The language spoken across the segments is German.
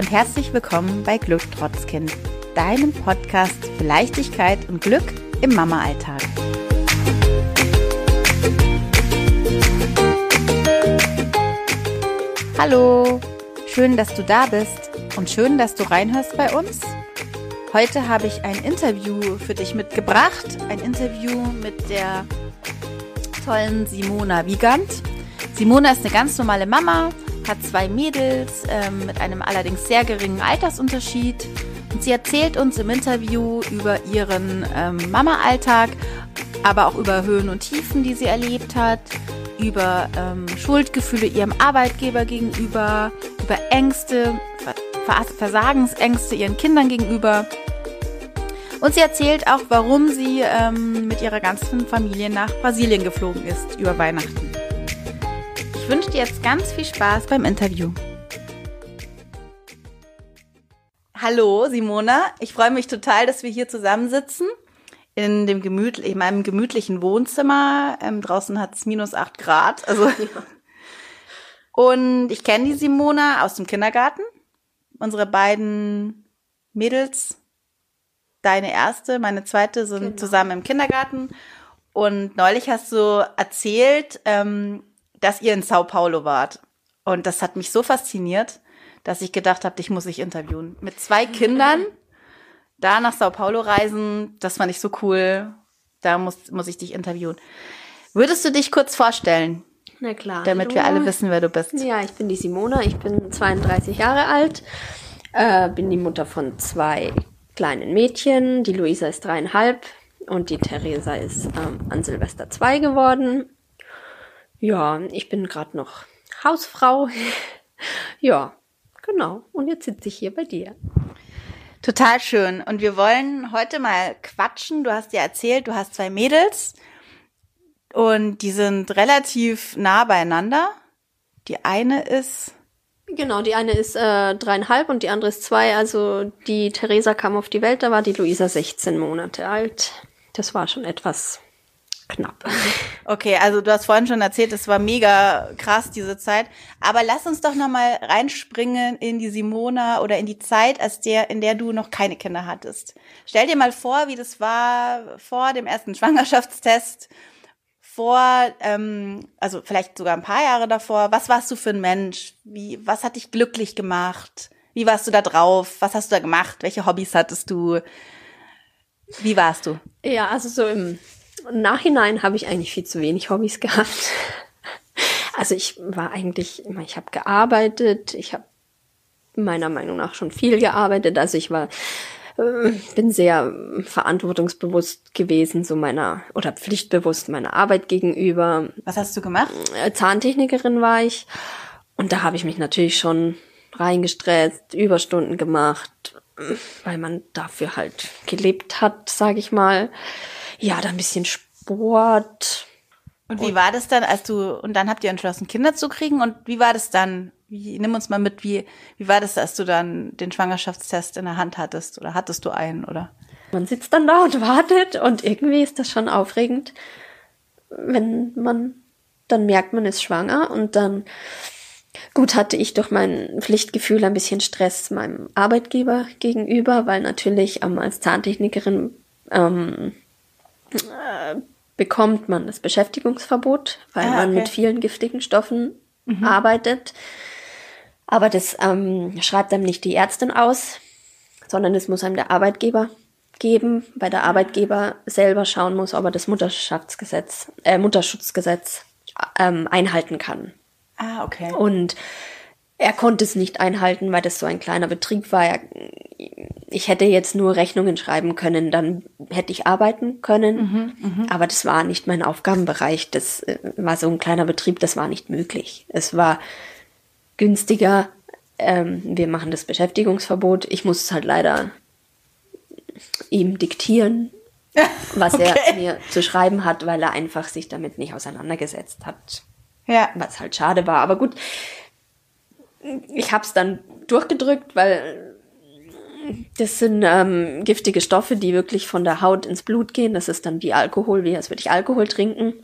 und herzlich willkommen bei Glück trotz Kind, deinem Podcast für Leichtigkeit und Glück im Mama-Alltag. Hallo, schön, dass du da bist und schön, dass du reinhörst bei uns. Heute habe ich ein Interview für dich mitgebracht, ein Interview mit der tollen Simona Wiegand. Simona ist eine ganz normale Mama, hat zwei Mädels ähm, mit einem allerdings sehr geringen Altersunterschied. Und sie erzählt uns im Interview über ihren ähm, Mama-Alltag, aber auch über Höhen und Tiefen, die sie erlebt hat, über ähm, Schuldgefühle ihrem Arbeitgeber gegenüber, über Ängste, Versagensängste ihren Kindern gegenüber. Und sie erzählt auch, warum sie ähm, mit ihrer ganzen Familie nach Brasilien geflogen ist über Weihnachten wünsche dir jetzt ganz viel Spaß beim Interview. Hallo Simona, ich freue mich total, dass wir hier zusammensitzen in dem gemüt in meinem gemütlichen Wohnzimmer. Ähm, draußen hat es minus acht Grad. Also ja. und ich kenne die Simona aus dem Kindergarten. Unsere beiden Mädels, deine erste, meine zweite, sind genau. zusammen im Kindergarten. Und neulich hast du erzählt, ähm, dass ihr in Sao Paulo wart. Und das hat mich so fasziniert, dass ich gedacht habe, dich muss ich interviewen. Mit zwei Kindern da nach Sao Paulo reisen, das fand ich so cool. Da muss, muss ich dich interviewen. Würdest du dich kurz vorstellen? Na klar. Damit Hallo. wir alle wissen, wer du bist. Ja, ich bin die Simona, ich bin 32 Jahre alt, äh, bin die Mutter von zwei kleinen Mädchen. Die Luisa ist dreieinhalb und die Theresa ist ähm, an Silvester zwei geworden. Ja, ich bin gerade noch Hausfrau. ja, genau. Und jetzt sitze ich hier bei dir. Total schön. Und wir wollen heute mal quatschen. Du hast ja erzählt, du hast zwei Mädels und die sind relativ nah beieinander. Die eine ist. Genau, die eine ist äh, dreieinhalb und die andere ist zwei. Also die Theresa kam auf die Welt, da war die Luisa 16 Monate alt. Das war schon etwas knapp. Okay, also du hast vorhin schon erzählt, es war mega krass diese Zeit. Aber lass uns doch noch mal reinspringen in die Simona oder in die Zeit, als der, in der du noch keine Kinder hattest. Stell dir mal vor, wie das war vor dem ersten Schwangerschaftstest, vor, ähm, also vielleicht sogar ein paar Jahre davor. Was warst du für ein Mensch? Wie, was hat dich glücklich gemacht? Wie warst du da drauf? Was hast du da gemacht? Welche Hobbys hattest du? Wie warst du? Ja, also so im im Nachhinein habe ich eigentlich viel zu wenig Hobbys gehabt. Also ich war eigentlich, ich habe gearbeitet, ich habe meiner Meinung nach schon viel gearbeitet. Also ich war, äh, bin sehr verantwortungsbewusst gewesen, so meiner, oder pflichtbewusst meiner Arbeit gegenüber. Was hast du gemacht? Äh, Zahntechnikerin war ich. Und da habe ich mich natürlich schon reingestresst, Überstunden gemacht, weil man dafür halt gelebt hat, sage ich mal ja, dann ein bisschen Sport. Und wie war das dann, als du, und dann habt ihr entschlossen, Kinder zu kriegen? Und wie war das dann? Wie, nimm uns mal mit, wie, wie war das, als du dann den Schwangerschaftstest in der Hand hattest? Oder hattest du einen, oder? Man sitzt dann da und wartet und irgendwie ist das schon aufregend, wenn man dann merkt, man ist schwanger und dann Gut, hatte ich durch mein Pflichtgefühl ein bisschen Stress meinem Arbeitgeber gegenüber, weil natürlich ähm, als Zahntechnikerin ähm, bekommt man das Beschäftigungsverbot, weil ah, okay. man mit vielen giftigen Stoffen mhm. arbeitet. Aber das ähm, schreibt einem nicht die Ärztin aus, sondern es muss einem der Arbeitgeber geben, weil der Arbeitgeber selber schauen muss, ob er das Mutterschaftsgesetz, äh, Mutterschutzgesetz ähm, einhalten kann. Ah, okay. Und er konnte es nicht einhalten, weil das so ein kleiner Betrieb war. Er, ich hätte jetzt nur Rechnungen schreiben können, dann hätte ich arbeiten können. Mhm, mh. Aber das war nicht mein Aufgabenbereich. Das äh, war so ein kleiner Betrieb, das war nicht möglich. Es war günstiger. Ähm, wir machen das Beschäftigungsverbot. Ich muss es halt leider ihm diktieren, was okay. er mir zu schreiben hat, weil er einfach sich damit nicht auseinandergesetzt hat. Ja. Was halt schade war. Aber gut, ich habe es dann durchgedrückt, weil das sind ähm, giftige Stoffe, die wirklich von der Haut ins Blut gehen. Das ist dann wie Alkohol, wie als würde ich Alkohol trinken.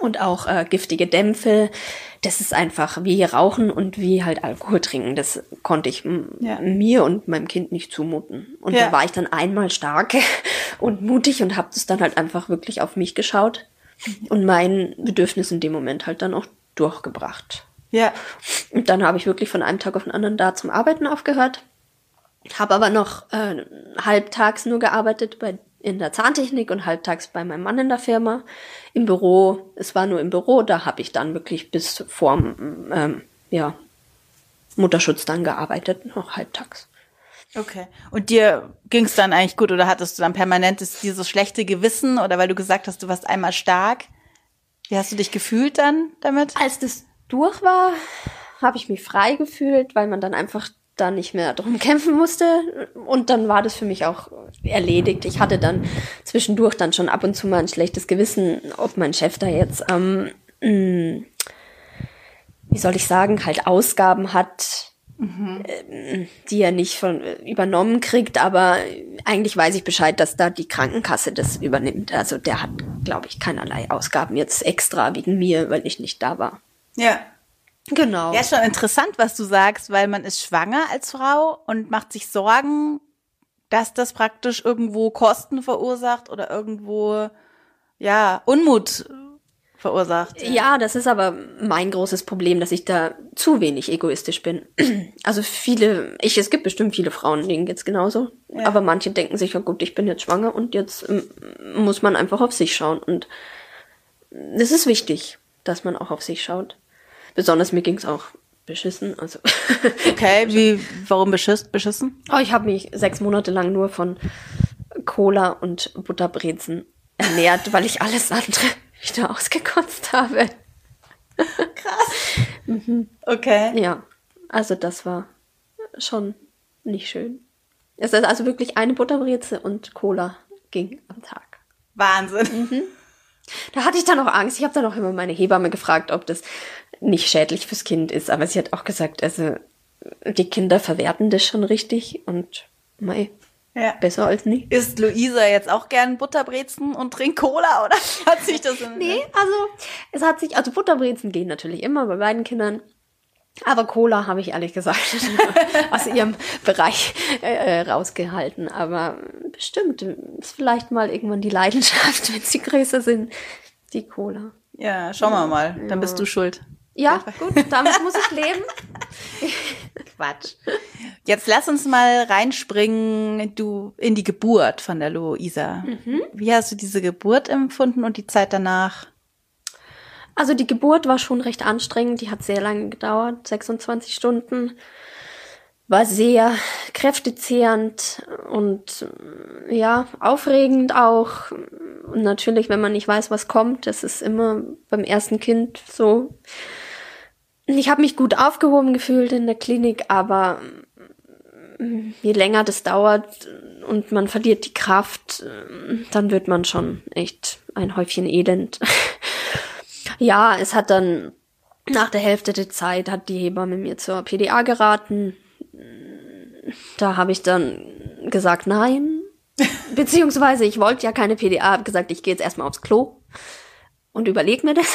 und auch äh, giftige Dämpfe. Das ist einfach wie Rauchen und wie halt Alkohol trinken. Das konnte ich ja. mir und meinem Kind nicht zumuten. Und ja. da war ich dann einmal stark und mutig und habe das dann halt einfach wirklich auf mich geschaut und mein Bedürfnis in dem Moment halt dann auch durchgebracht. Ja. Und dann habe ich wirklich von einem Tag auf den anderen da zum Arbeiten aufgehört. Habe aber noch äh, halbtags nur gearbeitet bei in der Zahntechnik und halbtags bei meinem Mann in der Firma. Im Büro, es war nur im Büro, da habe ich dann wirklich bis vorm ähm, ja, Mutterschutz dann gearbeitet, noch halbtags. Okay. Und dir ging es dann eigentlich gut oder hattest du dann permanentes dieses schlechte Gewissen oder weil du gesagt hast, du warst einmal stark? Wie hast du dich gefühlt dann damit? Als das durch war, habe ich mich frei gefühlt, weil man dann einfach da nicht mehr drum kämpfen musste. Und dann war das für mich auch erledigt. Ich hatte dann zwischendurch dann schon ab und zu mal ein schlechtes Gewissen, ob mein Chef da jetzt, ähm, mh, wie soll ich sagen, halt Ausgaben hat, mhm. äh, die er nicht von übernommen kriegt. Aber eigentlich weiß ich Bescheid, dass da die Krankenkasse das übernimmt. Also der hat, glaube ich, keinerlei Ausgaben jetzt extra wegen mir, weil ich nicht da war. Ja. Genau. Ja, schon interessant, was du sagst, weil man ist schwanger als Frau und macht sich Sorgen, dass das praktisch irgendwo Kosten verursacht oder irgendwo, ja, Unmut verursacht. Ja. das ist aber mein großes Problem, dass ich da zu wenig egoistisch bin. Also viele, ich, es gibt bestimmt viele Frauen, denen geht's genauso. Ja. Aber manche denken sich, ja gut, ich bin jetzt schwanger und jetzt muss man einfach auf sich schauen. Und das ist wichtig, dass man auch auf sich schaut. Besonders mir ging's auch beschissen. Also okay, wie warum beschiss, beschissen? Oh, ich habe mich sechs Monate lang nur von Cola und Butterbrezen ernährt, weil ich alles andere wieder ausgekotzt habe. Krass. mhm. Okay. Ja, also das war schon nicht schön. Es ist also wirklich eine Butterbreze und Cola ging am Tag. Wahnsinn. Mhm. Da hatte ich dann auch Angst. Ich habe dann auch immer meine Hebamme gefragt, ob das nicht schädlich fürs Kind ist. Aber sie hat auch gesagt, also die Kinder verwerten das schon richtig und mei, ja. besser als nie. Ist Luisa jetzt auch gern Butterbrezen und trinkt Cola oder hat sich das in Nee, also es hat sich, also Butterbrezen gehen natürlich immer bei beiden Kindern. Aber Cola habe ich ehrlich gesagt aus ihrem Bereich äh, äh, rausgehalten. Aber bestimmt ist vielleicht mal irgendwann die Leidenschaft, wenn sie größer sind, die Cola. Ja, schauen wir mal. Dann ja. bist du schuld. Ja, gut, damit muss ich leben. Quatsch. Jetzt lass uns mal reinspringen, du in die Geburt von der Luisa. Mhm. Wie hast du diese Geburt empfunden und die Zeit danach? Also die Geburt war schon recht anstrengend, die hat sehr lange gedauert, 26 Stunden. War sehr kräftezehrend und ja, aufregend auch. Und natürlich, wenn man nicht weiß, was kommt, das ist immer beim ersten Kind so. Ich habe mich gut aufgehoben gefühlt in der Klinik, aber je länger das dauert und man verliert die Kraft, dann wird man schon echt ein Häufchen Elend. Ja, es hat dann nach der Hälfte der Zeit hat die Hebamme mir zur PDA geraten. Da habe ich dann gesagt, nein. Beziehungsweise ich wollte ja keine PDA, habe gesagt, ich gehe jetzt erstmal aufs Klo und überleg mir das.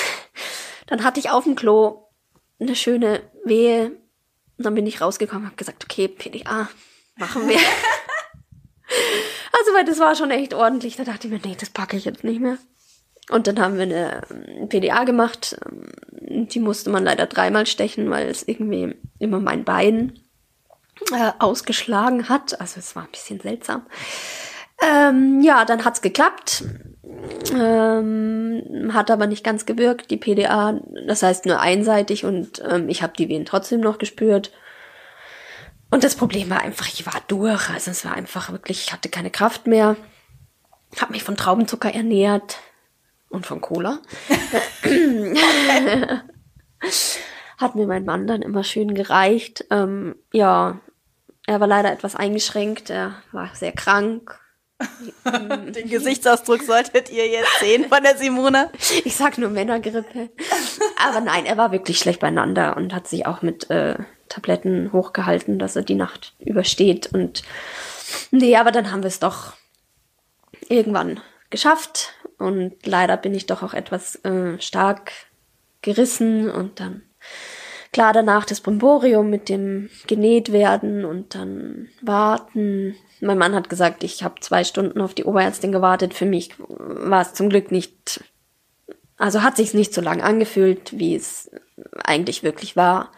Dann hatte ich auf dem Klo eine schöne Wehe. Und dann bin ich rausgekommen, habe gesagt, okay, PDA, machen wir. also, weil das war schon echt ordentlich. Da dachte ich mir, nee, das packe ich jetzt nicht mehr. Und dann haben wir eine ähm, PDA gemacht. Ähm, die musste man leider dreimal stechen, weil es irgendwie immer mein Bein äh, ausgeschlagen hat. Also es war ein bisschen seltsam. Ähm, ja, dann hat's geklappt. Ähm, hat aber nicht ganz gewirkt, die PDA. Das heißt nur einseitig und ähm, ich habe die Wehen trotzdem noch gespürt. Und das Problem war einfach, ich war durch. Also es war einfach wirklich, ich hatte keine Kraft mehr. Habe mich von Traubenzucker ernährt und von Cola. Hat mir mein Mann dann immer schön gereicht. Ähm, ja, er war leider etwas eingeschränkt, er war sehr krank. Den Gesichtsausdruck solltet ihr jetzt sehen von der Simone. Ich sag nur Männergrippe. Aber nein, er war wirklich schlecht beieinander und hat sich auch mit äh, Tabletten hochgehalten, dass er die Nacht übersteht. Und nee, aber dann haben wir es doch irgendwann geschafft Und leider bin ich doch auch etwas äh, stark gerissen und dann klar danach das Brimborium mit dem genäht werden und dann warten. Mein Mann hat gesagt, ich habe zwei Stunden auf die Oberärztin gewartet. Für mich war es zum Glück nicht, also hat sich nicht so lang angefühlt, wie es eigentlich wirklich war.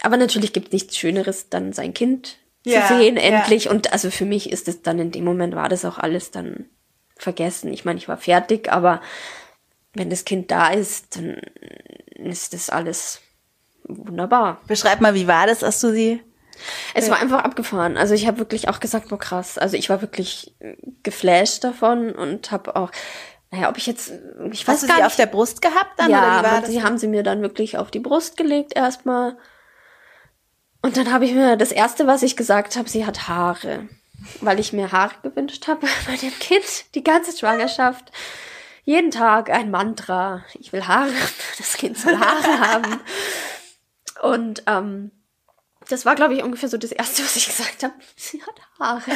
Aber natürlich gibt es nichts Schöneres, dann sein Kind ja, zu sehen endlich. Ja. Und also für mich ist es dann in dem Moment war das auch alles dann vergessen. Ich meine, ich war fertig, aber wenn das Kind da ist, dann ist das alles wunderbar. Beschreib mal, wie war das, als du sie es war einfach abgefahren. Also ich habe wirklich auch gesagt, boah krass. Also ich war wirklich geflasht davon und habe auch, naja, ob ich jetzt, ich weiß Hast du sie nicht. auf der Brust gehabt dann? Ja, oder sie haben sie mir dann wirklich auf die Brust gelegt erstmal. Und dann habe ich mir das erste, was ich gesagt habe, sie hat Haare, weil ich mir Haare gewünscht habe bei dem Kind die ganze Schwangerschaft jeden Tag ein Mantra. Ich will Haare, das Kind soll Haare haben. Und ähm, das war, glaube ich, ungefähr so das Erste, was ich gesagt habe. Sie hat Haare.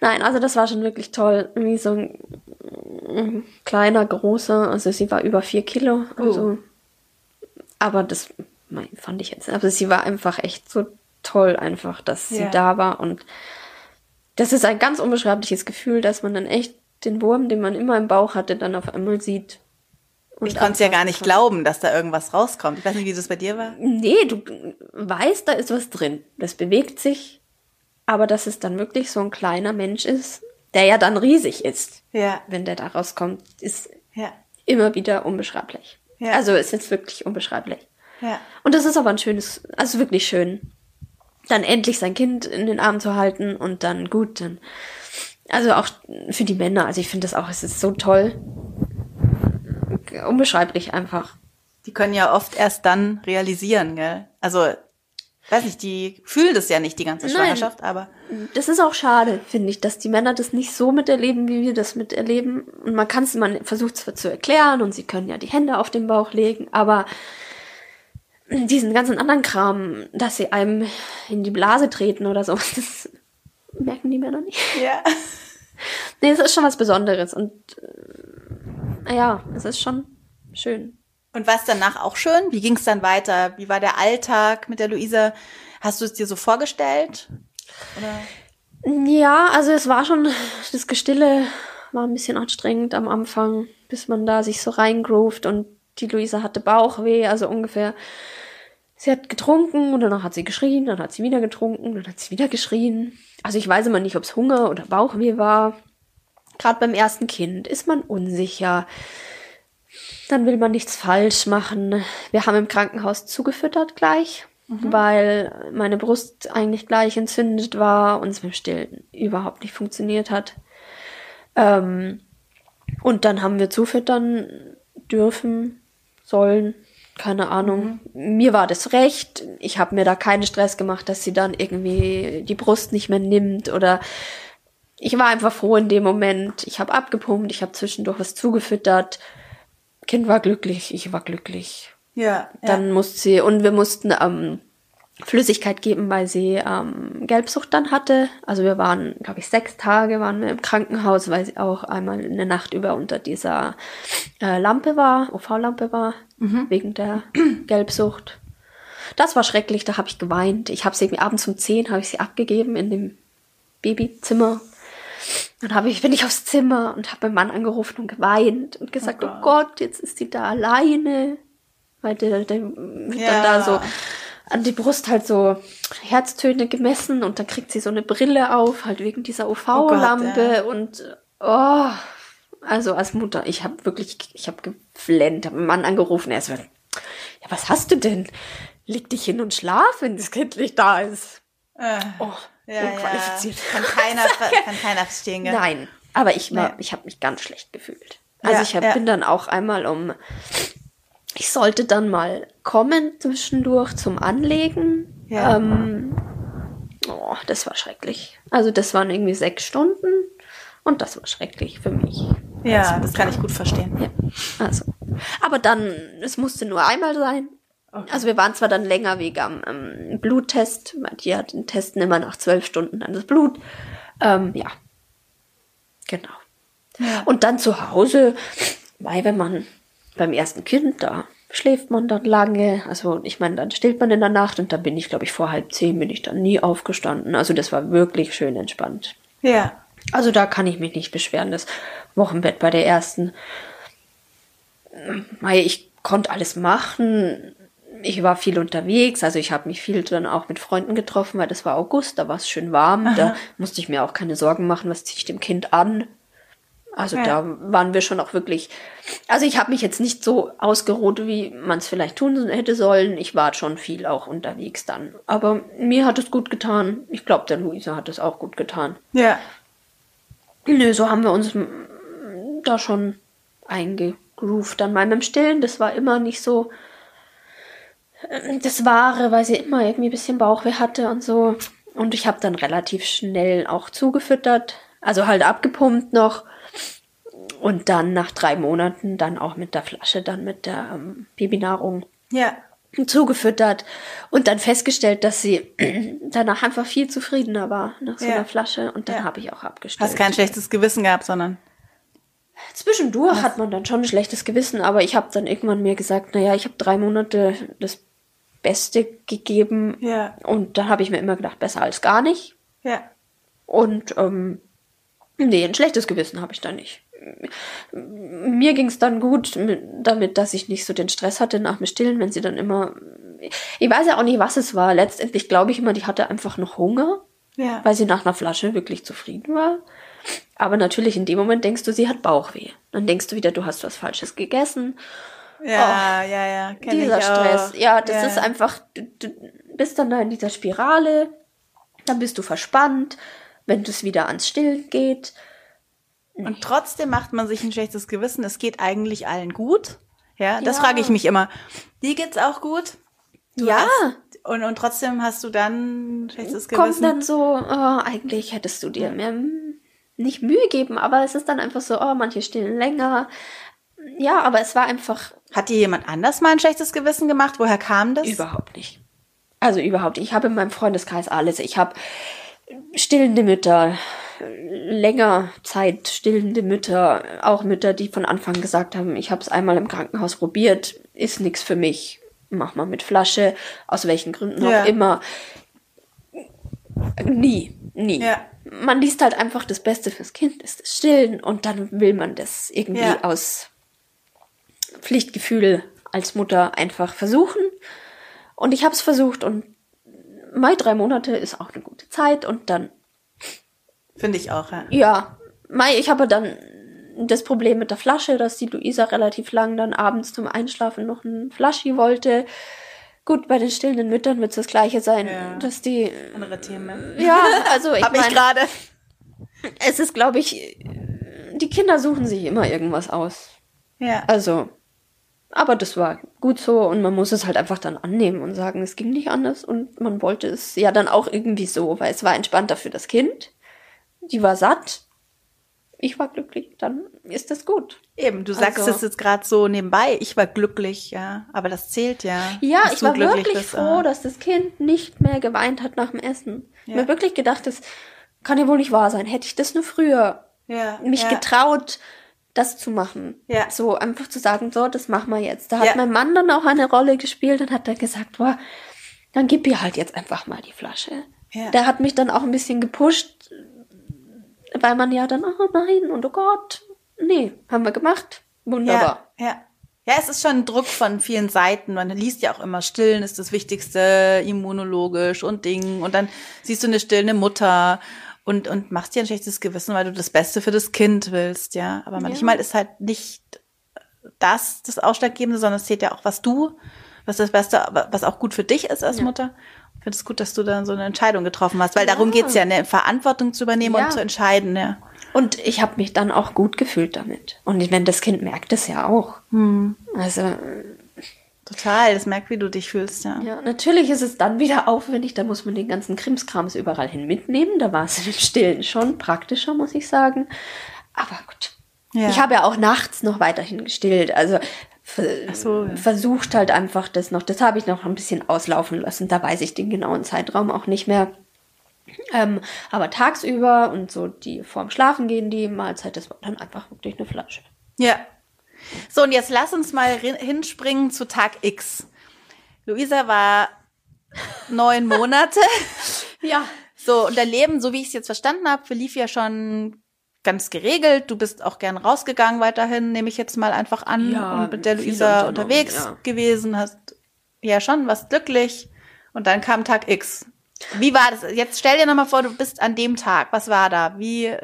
Nein, also das war schon wirklich toll. Wie so ein kleiner, großer, also sie war über vier Kilo. Also, oh. Aber das fand ich jetzt. Also sie war einfach echt so toll, einfach, dass ja. sie da war. Und das ist ein ganz unbeschreibliches Gefühl, dass man dann echt den Wurm, den man immer im Bauch hatte, dann auf einmal sieht. Und ich konnte es ja gar nicht glauben, dass da irgendwas rauskommt. Ich weiß nicht, wie das bei dir war. Nee, du weißt, da ist was drin. Das bewegt sich. Aber dass es dann wirklich so ein kleiner Mensch ist, der ja dann riesig ist, ja. wenn der da rauskommt, ist ja. immer wieder unbeschreiblich. Ja. Also es ist wirklich unbeschreiblich. Ja. Und das ist aber ein schönes, also wirklich schön, dann endlich sein Kind in den Arm zu halten und dann gut, dann also auch für die Männer. Also ich finde das auch, es ist so toll. Unbeschreiblich einfach. Die können ja oft erst dann realisieren, gell? Also, weiß nicht, die fühlen das ja nicht die ganze Schwangerschaft, Nein, aber. Das ist auch schade, finde ich, dass die Männer das nicht so miterleben, wie wir das miterleben. Und man kann es, man versucht es zu erklären und sie können ja die Hände auf den Bauch legen, aber diesen ganzen anderen Kram, dass sie einem in die Blase treten oder so, das merken die Männer nicht. Ja. nee, es ist schon was Besonderes und äh, ja, es ist schon schön. Und war es danach auch schön? Wie ging es dann weiter? Wie war der Alltag mit der Luisa? Hast du es dir so vorgestellt? Oder? Ja, also es war schon, das Gestille war ein bisschen anstrengend am Anfang, bis man da sich so reingroovt und die Luisa hatte Bauchweh, also ungefähr Sie hat getrunken und danach hat sie geschrien, dann hat sie wieder getrunken, dann hat sie wieder geschrien. Also ich weiß immer nicht, ob es Hunger oder Bauchweh war. Gerade beim ersten Kind ist man unsicher. Dann will man nichts falsch machen. Wir haben im Krankenhaus zugefüttert gleich, mhm. weil meine Brust eigentlich gleich entzündet war und es mit dem Stillen überhaupt nicht funktioniert hat. Ähm, und dann haben wir zufüttern dürfen, sollen, keine Ahnung. Mhm. Mir war das recht. Ich habe mir da keinen Stress gemacht, dass sie dann irgendwie die Brust nicht mehr nimmt oder ich war einfach froh in dem Moment. Ich habe abgepumpt, ich habe zwischendurch was zugefüttert. Kind war glücklich, ich war glücklich. Ja. Dann ja. musste sie und wir mussten ähm, Flüssigkeit geben, weil sie ähm, Gelbsucht dann hatte. Also wir waren, glaube ich, sechs Tage waren wir im Krankenhaus, weil sie auch einmal eine Nacht über unter dieser äh, Lampe war, UV-Lampe war, mhm. wegen der Gelbsucht. Das war schrecklich, da habe ich geweint. Ich habe sie irgendwie abends um zehn habe ich sie abgegeben in dem Babyzimmer. Dann habe ich, bin ich aufs Zimmer und habe meinen Mann angerufen und geweint und gesagt, oh Gott, oh Gott jetzt ist sie da alleine. Weil der, der ja. dann da so an die Brust halt so Herztöne gemessen und dann kriegt sie so eine Brille auf, halt wegen dieser UV-Lampe oh und oh, also als Mutter, ich habe wirklich, ich habe geflennt, habe meinen Mann angerufen, er ist so, ja, was hast du denn? Leg dich hin und schlaf, wenn das Kind nicht da ist. Äh, oh, ja, unqualifiziert. Ja. Kann keiner, kann keiner verstehen. Gell? Nein, aber ich war, nee. ich habe mich ganz schlecht gefühlt. Also ja, ich hab, ja. bin dann auch einmal um ich sollte dann mal kommen zwischendurch zum Anlegen. Ja. Ähm, oh, das war schrecklich. Also das waren irgendwie sechs Stunden und das war schrecklich für mich. Ja, das kann ich gut verstehen. Ja, also. Aber dann, es musste nur einmal sein. Okay. Also wir waren zwar dann länger wegen am ähm, Bluttest, weil die hat den Testen immer nach zwölf Stunden dann das Blut. Ähm, ja, genau. Ja. Und dann zu Hause, weil wenn man beim ersten Kind da schläft man dann lange. Also ich meine, dann stillt man in der Nacht und da bin ich, glaube ich, vor halb zehn bin ich dann nie aufgestanden. Also das war wirklich schön entspannt. Ja. Also da kann ich mich nicht beschweren. Das Wochenbett bei der ersten, ich konnte alles machen. Ich war viel unterwegs, also ich habe mich viel dann auch mit Freunden getroffen, weil das war August, da war es schön warm, Aha. da musste ich mir auch keine Sorgen machen, was ziehe ich dem Kind an. Also ja. da waren wir schon auch wirklich. Also ich habe mich jetzt nicht so ausgeruht, wie man es vielleicht tun hätte sollen. Ich war schon viel auch unterwegs dann. Aber mir hat es gut getan. Ich glaube, der Luisa hat es auch gut getan. Ja. Nö, so haben wir uns da schon eingegroovt an meinem Stillen. Das war immer nicht so das Wahre, weil sie immer irgendwie ein bisschen Bauchweh hatte und so. Und ich habe dann relativ schnell auch zugefüttert. Also halt abgepumpt noch und dann nach drei Monaten dann auch mit der Flasche, dann mit der ähm, Babynahrung ja. zugefüttert und dann festgestellt, dass sie danach einfach viel zufriedener war nach so ja. einer Flasche und dann ja. habe ich auch abgestellt. Hast kein schlechtes Gewissen gehabt, sondern Zwischendurch Was? hat man dann schon ein schlechtes Gewissen, aber ich habe dann irgendwann mir gesagt, naja, ich habe drei Monate das Beste gegeben. Ja. Und da habe ich mir immer gedacht, besser als gar nicht. Ja. Und ähm, nee, ein schlechtes Gewissen habe ich da nicht mir ging es dann gut damit, dass ich nicht so den Stress hatte nach dem Stillen, wenn sie dann immer. Ich weiß ja auch nicht, was es war. Letztendlich glaube ich immer, die hatte einfach noch Hunger, ja. weil sie nach einer Flasche wirklich zufrieden war. Aber natürlich in dem Moment denkst du, sie hat Bauchweh. Dann denkst du wieder, du hast was Falsches gegessen. Ja, oh, ja, ja. Kenn dieser Stress. Ja, das ja. ist einfach, du, du bist dann da in dieser Spirale, dann bist du verspannt, wenn es wieder ans Stillen geht und trotzdem macht man sich ein schlechtes Gewissen. Es geht eigentlich allen gut. Ja, das ja. frage ich mich immer. Dir geht's auch gut? Du ja. Hast, und, und trotzdem hast du dann ein schlechtes Gewissen. Kommt dann so, oh, eigentlich hättest du dir mehr nicht Mühe geben, aber es ist dann einfach so, oh, manche stehen länger. Ja, aber es war einfach. Hat dir jemand anders mal ein schlechtes Gewissen gemacht? Woher kam das? Überhaupt nicht. Also überhaupt. Ich habe in meinem Freundeskreis alles. Ich habe stillende Mütter, länger Zeit stillende Mütter, auch Mütter, die von Anfang gesagt haben, ich habe es einmal im Krankenhaus probiert, ist nichts für mich, mach mal mit Flasche, aus welchen Gründen ja. auch immer. Nie, nie. Ja. Man liest halt einfach, das Beste fürs Kind ist das Stillen und dann will man das irgendwie ja. aus Pflichtgefühl als Mutter einfach versuchen. Und ich habe es versucht und Mai drei Monate ist auch eine gute Zeit und dann Finde ich auch, ja. Ja. Mai, ich habe dann das Problem mit der Flasche, dass die Luisa relativ lang dann abends zum Einschlafen noch ein Flaschi wollte. Gut, bei den stillenden Müttern wird es das gleiche sein, ja. dass die andere Themen. Ja, also ich habe ich gerade. Es ist, glaube ich, die Kinder suchen sich immer irgendwas aus. Ja. Also, aber das war gut so und man muss es halt einfach dann annehmen und sagen, es ging nicht anders und man wollte es ja dann auch irgendwie so, weil es war entspannter für das Kind die war satt, ich war glücklich, dann ist das gut. Eben, du sagst also, es jetzt gerade so nebenbei, ich war glücklich, ja, aber das zählt ja. Ja, ich war wirklich bist, froh, dass das Kind nicht mehr geweint hat nach dem Essen. Ja. Ich mir wirklich gedacht, das kann ja wohl nicht wahr sein. Hätte ich das nur früher ja, mich ja. getraut, das zu machen. Ja. So einfach zu sagen, so, das machen wir jetzt. Da hat mein Mann dann auch eine Rolle gespielt und hat dann gesagt, boah, dann gib ihr halt jetzt einfach mal die Flasche. Ja. Der hat mich dann auch ein bisschen gepusht, weil man ja dann, oh nein, und oh Gott, nee, haben wir gemacht. Wunderbar. Ja, ja. Ja, es ist schon ein Druck von vielen Seiten. Man liest ja auch immer, Stillen ist das Wichtigste, immunologisch und Ding. Und dann siehst du eine stillende Mutter und, und machst dir ein schlechtes Gewissen, weil du das Beste für das Kind willst, ja. Aber manchmal ja. ist halt nicht das das Ausschlaggebende, sondern es zählt ja auch, was du, was das Beste, was auch gut für dich ist als ja. Mutter finde es gut, dass du da so eine Entscheidung getroffen hast, weil ja. darum geht's ja, eine Verantwortung zu übernehmen und zu entscheiden, ja. Und ich habe mich dann auch gut gefühlt damit. Und ich meine, das Kind merkt es ja auch. Hm. Also Total, das merkt, wie du dich fühlst, ja. Ja, natürlich ist es dann wieder aufwendig, da muss man den ganzen Krimskrams überall hin mitnehmen. Da war es im Stillen schon praktischer, muss ich sagen. Aber gut. Ja. Ich habe ja auch nachts noch weiterhin gestillt. Also so, ja. versucht halt einfach das noch. Das habe ich noch ein bisschen auslaufen lassen. Da weiß ich den genauen Zeitraum auch nicht mehr. Ähm, aber tagsüber und so die vorm Schlafen gehen, die Mahlzeit, das war dann einfach wirklich eine Flasche. Ja. So, und jetzt lass uns mal hinspringen zu Tag X. Luisa war neun Monate. ja. So, und dein Leben, so wie ich es jetzt verstanden habe, verlief ja schon ganz geregelt. Du bist auch gern rausgegangen weiterhin, nehme ich jetzt mal einfach an. Ja, und mit der Luisa unterwegs ja. gewesen, hast ja schon, warst glücklich. Und dann kam Tag X. Wie war das? Jetzt stell dir nochmal vor, du bist an dem Tag. Was war da? Wie?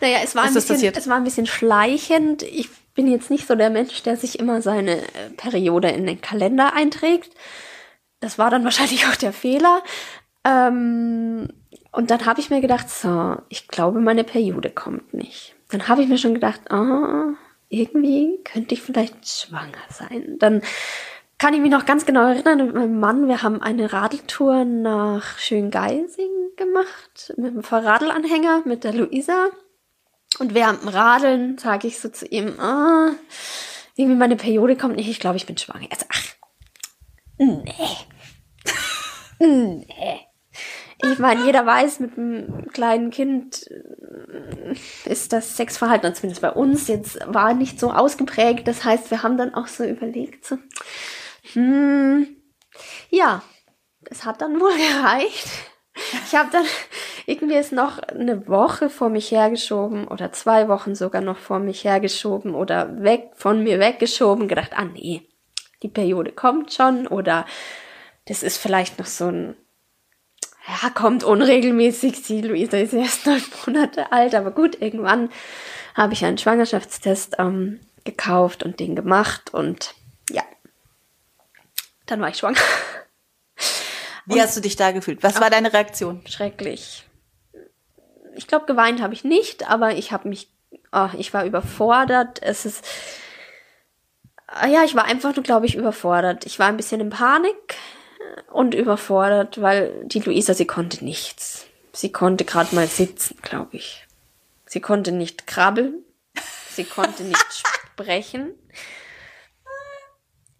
Naja, es war, ein bisschen, es war ein bisschen schleichend. Ich bin jetzt nicht so der Mensch, der sich immer seine äh, Periode in den Kalender einträgt. Das war dann wahrscheinlich auch der Fehler. Ähm, und dann habe ich mir gedacht, so, ich glaube, meine Periode kommt nicht. Dann habe ich mir schon gedacht, oh, irgendwie könnte ich vielleicht schwanger sein. Dann kann ich mich noch ganz genau erinnern, mit meinem Mann, wir haben eine Radeltour nach Schöngeising gemacht, mit einem Fahrradelanhänger, mit der Luisa. Und während dem Radeln sage ich so zu ihm, ah, irgendwie meine Periode kommt nicht, ich glaube, ich bin schwanger. Er sagt, ach, nee. nee. Ich meine, jeder weiß, mit einem kleinen Kind äh, ist das Sexverhalten, zumindest bei uns, jetzt war nicht so ausgeprägt. Das heißt, wir haben dann auch so überlegt, so, hm, ja, es hat dann wohl gereicht. Ich habe dann irgendwie es noch eine Woche vor mich hergeschoben oder zwei Wochen sogar noch vor mich hergeschoben oder weg von mir weggeschoben, gedacht, ah nee, die Periode kommt schon oder das ist vielleicht noch so ein ja, kommt unregelmäßig. Sie, Luisa ist erst neun Monate alt, aber gut, irgendwann habe ich einen Schwangerschaftstest ähm, gekauft und den gemacht und ja, dann war ich schwanger. Wie und hast du dich da gefühlt? Was war deine Reaktion? Schrecklich. Ich glaube, geweint habe ich nicht, aber ich habe mich, oh, ich war überfordert. Es ist, ah ja, ich war einfach nur, glaube ich, überfordert. Ich war ein bisschen in Panik und überfordert, weil die Luisa, sie konnte nichts. Sie konnte gerade mal sitzen, glaube ich. Sie konnte nicht krabbeln. Sie konnte nicht sprechen.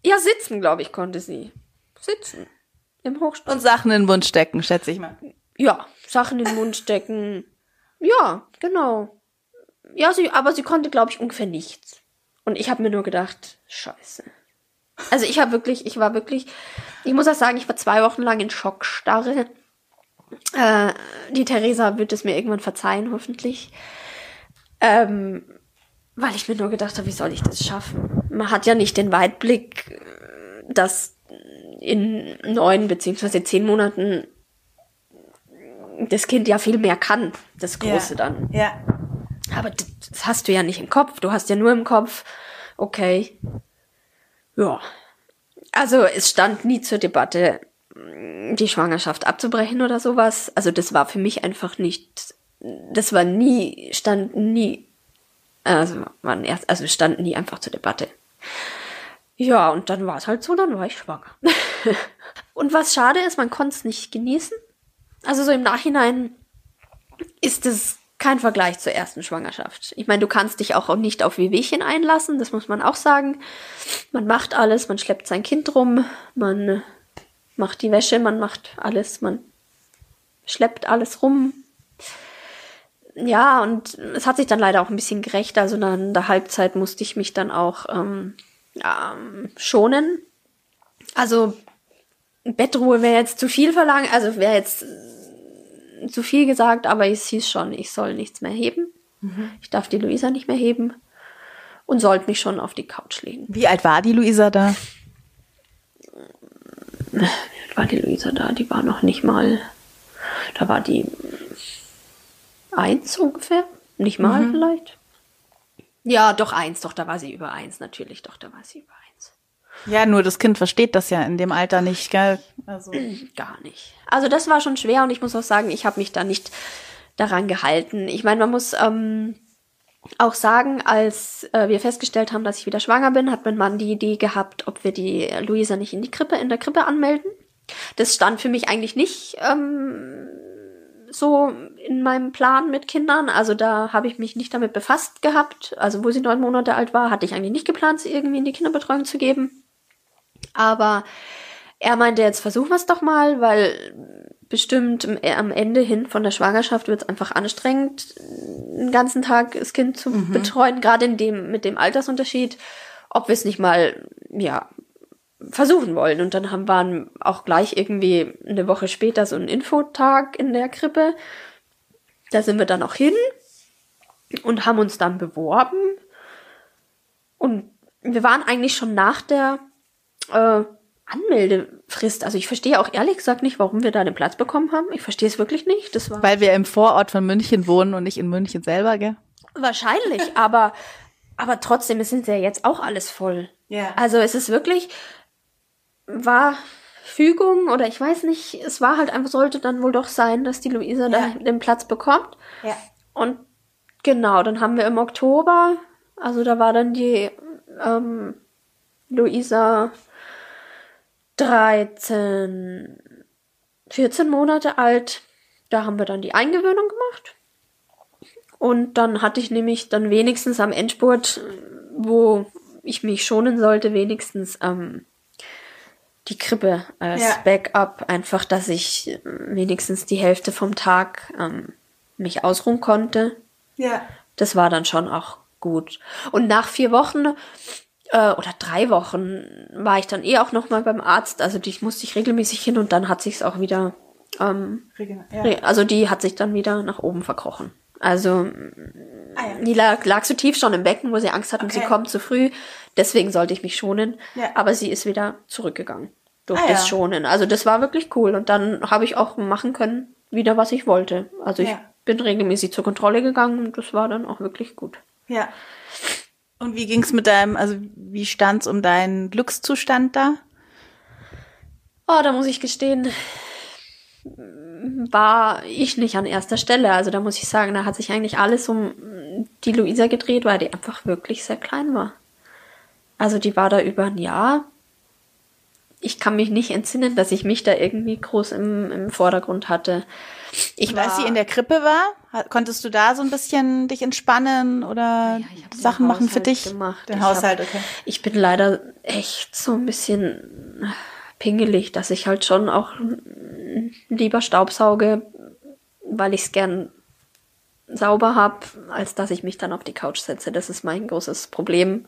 Ja, sitzen, glaube ich, konnte sie. Sitzen. Im Hochstuhl. Und Sachen in den Mund stecken, schätze ich mal. Ja, Sachen in den Mund stecken. Ja, genau. Ja, sie, aber sie konnte, glaube ich, ungefähr nichts. Und ich habe mir nur gedacht, scheiße. Also ich habe wirklich, ich war wirklich, ich muss auch sagen, ich war zwei Wochen lang in Schockstarre. Äh, die Theresa wird es mir irgendwann verzeihen, hoffentlich. Ähm, weil ich mir nur gedacht habe, wie soll ich das schaffen? Man hat ja nicht den Weitblick, dass in neun beziehungsweise zehn Monaten das Kind ja viel mehr kann, das Große ja. dann. Ja. Aber das hast du ja nicht im Kopf. Du hast ja nur im Kopf, okay, ja. Also es stand nie zur Debatte, die Schwangerschaft abzubrechen oder sowas. Also das war für mich einfach nicht, das war nie, stand nie, also, man erst, also stand nie einfach zur Debatte. Ja, und dann war es halt so, dann war ich schwanger. und was schade ist, man konnte es nicht genießen. Also so im Nachhinein ist es kein Vergleich zur ersten Schwangerschaft. Ich meine, du kannst dich auch nicht auf Wehwehchen einlassen, das muss man auch sagen. Man macht alles, man schleppt sein Kind rum, man macht die Wäsche, man macht alles, man schleppt alles rum. Ja, und es hat sich dann leider auch ein bisschen gerecht. Also in der Halbzeit musste ich mich dann auch ähm, ähm, schonen. Also Bettruhe wäre jetzt zu viel verlangt, also wäre jetzt zu viel gesagt, aber es hieß schon, ich soll nichts mehr heben. Mhm. Ich darf die Luisa nicht mehr heben und sollte mich schon auf die Couch legen. Wie alt war die Luisa da? Wie alt war die Luisa da? Die war noch nicht mal, da war die eins ungefähr, nicht mal mhm. vielleicht. Ja, doch eins, doch, da war sie über eins, natürlich, doch, da war sie über. Ja, nur das Kind versteht das ja in dem Alter nicht, gell? Also. Gar nicht. Also das war schon schwer und ich muss auch sagen, ich habe mich da nicht daran gehalten. Ich meine, man muss ähm, auch sagen, als äh, wir festgestellt haben, dass ich wieder schwanger bin, hat mein Mann die Idee gehabt, ob wir die Luisa nicht in die Krippe, in der Krippe anmelden. Das stand für mich eigentlich nicht ähm, so in meinem Plan mit Kindern. Also da habe ich mich nicht damit befasst gehabt. Also wo sie neun Monate alt war, hatte ich eigentlich nicht geplant, sie irgendwie in die Kinderbetreuung zu geben. Aber er meinte, jetzt versuchen wir es doch mal, weil bestimmt am Ende hin von der Schwangerschaft wird es einfach anstrengend, den ganzen Tag das Kind zu mhm. betreuen, gerade in dem, mit dem Altersunterschied, ob wir es nicht mal, ja, versuchen wollen. Und dann haben wir auch gleich irgendwie eine Woche später so einen Infotag in der Krippe. Da sind wir dann auch hin und haben uns dann beworben. Und wir waren eigentlich schon nach der äh, Anmeldefrist. Also ich verstehe auch ehrlich gesagt nicht, warum wir da den Platz bekommen haben. Ich verstehe es wirklich nicht. Das war Weil wir im Vorort von München wohnen und nicht in München selber, gell? Wahrscheinlich, aber, aber trotzdem, es sind ja jetzt auch alles voll. Ja. Also es ist wirklich, war Fügung oder ich weiß nicht, es war halt einfach, sollte dann wohl doch sein, dass die Luisa ja. da den Platz bekommt. Ja. Und genau, dann haben wir im Oktober, also da war dann die ähm, Luisa 13, 14 Monate alt. Da haben wir dann die Eingewöhnung gemacht. Und dann hatte ich nämlich dann wenigstens am Endspurt, wo ich mich schonen sollte, wenigstens ähm, die Krippe als ja. Backup. Einfach, dass ich wenigstens die Hälfte vom Tag ähm, mich ausruhen konnte. Ja. Das war dann schon auch gut. Und nach vier Wochen äh, oder drei Wochen war ich dann eh auch noch mal beim Arzt. Also die musste ich regelmäßig hin und dann hat sich's auch wieder, ähm, ja. also die hat sich dann wieder nach oben verkrochen. Also ah, ja. die lag, lag so tief schon im Becken, wo sie Angst hatten, okay. sie kommt zu früh. Deswegen sollte ich mich schonen. Ja. Aber sie ist wieder zurückgegangen durch ah, das. Schonen. Also das war wirklich cool. Und dann habe ich auch machen können, wieder was ich wollte. Also ich bin regelmäßig zur Kontrolle gegangen und das war dann auch wirklich gut. Ja. Und wie ging's mit deinem, also wie stand's um deinen Glückszustand da? Oh, da muss ich gestehen, war ich nicht an erster Stelle. Also da muss ich sagen, da hat sich eigentlich alles um die Luisa gedreht, weil die einfach wirklich sehr klein war. Also die war da über ein Jahr. Ich kann mich nicht entsinnen, dass ich mich da irgendwie groß im, im Vordergrund hatte. Ich war, Als sie in der Krippe war, konntest du da so ein bisschen dich entspannen oder ja, Sachen machen für dich? Gemacht. Den ich Haushalt, hab, okay. Ich bin leider echt so ein bisschen pingelig, dass ich halt schon auch lieber Staubsauge, weil ich es gern sauber habe, als dass ich mich dann auf die Couch setze. Das ist mein großes Problem,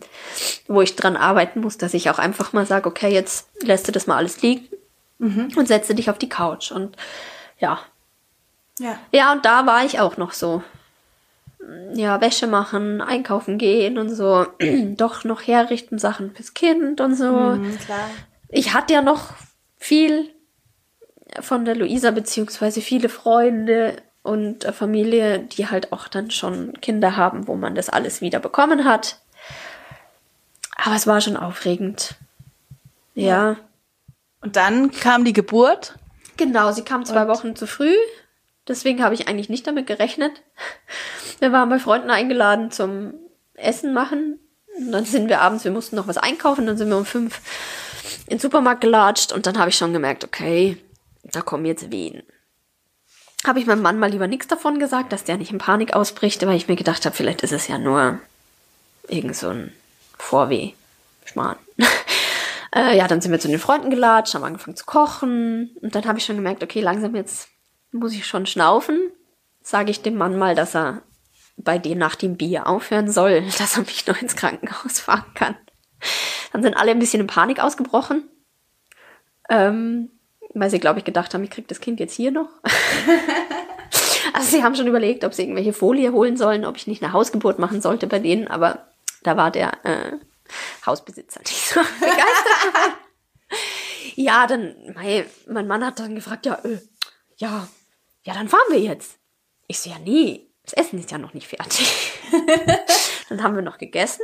wo ich dran arbeiten muss, dass ich auch einfach mal sage, okay, jetzt lässt du das mal alles liegen mhm. und setze dich auf die Couch. Und ja, ja. Ja, und da war ich auch noch so. Ja, Wäsche machen, einkaufen gehen und so. Doch noch herrichten, Sachen fürs Kind und so. Mhm, klar. Ich hatte ja noch viel von der Luisa, beziehungsweise viele Freunde und Familie, die halt auch dann schon Kinder haben, wo man das alles wieder bekommen hat. Aber es war schon aufregend. Ja. ja. Und dann kam die Geburt? Genau, sie kam zwei und? Wochen zu früh. Deswegen habe ich eigentlich nicht damit gerechnet. Wir waren bei Freunden eingeladen zum Essen machen. Und dann sind wir abends, wir mussten noch was einkaufen, dann sind wir um fünf in den Supermarkt gelatscht und dann habe ich schon gemerkt, okay, da kommen jetzt Wehen. Habe ich meinem Mann mal lieber nichts davon gesagt, dass der nicht in Panik ausbricht, weil ich mir gedacht habe, vielleicht ist es ja nur irgend so ein Vorweh. Schmarrn. äh, ja, dann sind wir zu den Freunden gelatscht, haben angefangen zu kochen und dann habe ich schon gemerkt, okay, langsam jetzt muss ich schon schnaufen, sage ich dem Mann mal, dass er bei dir nach dem Bier aufhören soll, dass er mich noch ins Krankenhaus fahren kann. Dann sind alle ein bisschen in Panik ausgebrochen, ähm, weil sie, glaube ich, gedacht haben, ich krieg das Kind jetzt hier noch. also sie haben schon überlegt, ob sie irgendwelche Folie holen sollen, ob ich nicht eine Hausgeburt machen sollte bei denen, aber da war der äh, Hausbesitzer nicht so begeistert. ja, dann, mein, mein Mann hat dann gefragt, ja, äh, ja, ja, dann fahren wir jetzt. Ich so, ja, nee, das Essen ist ja noch nicht fertig. dann haben wir noch gegessen.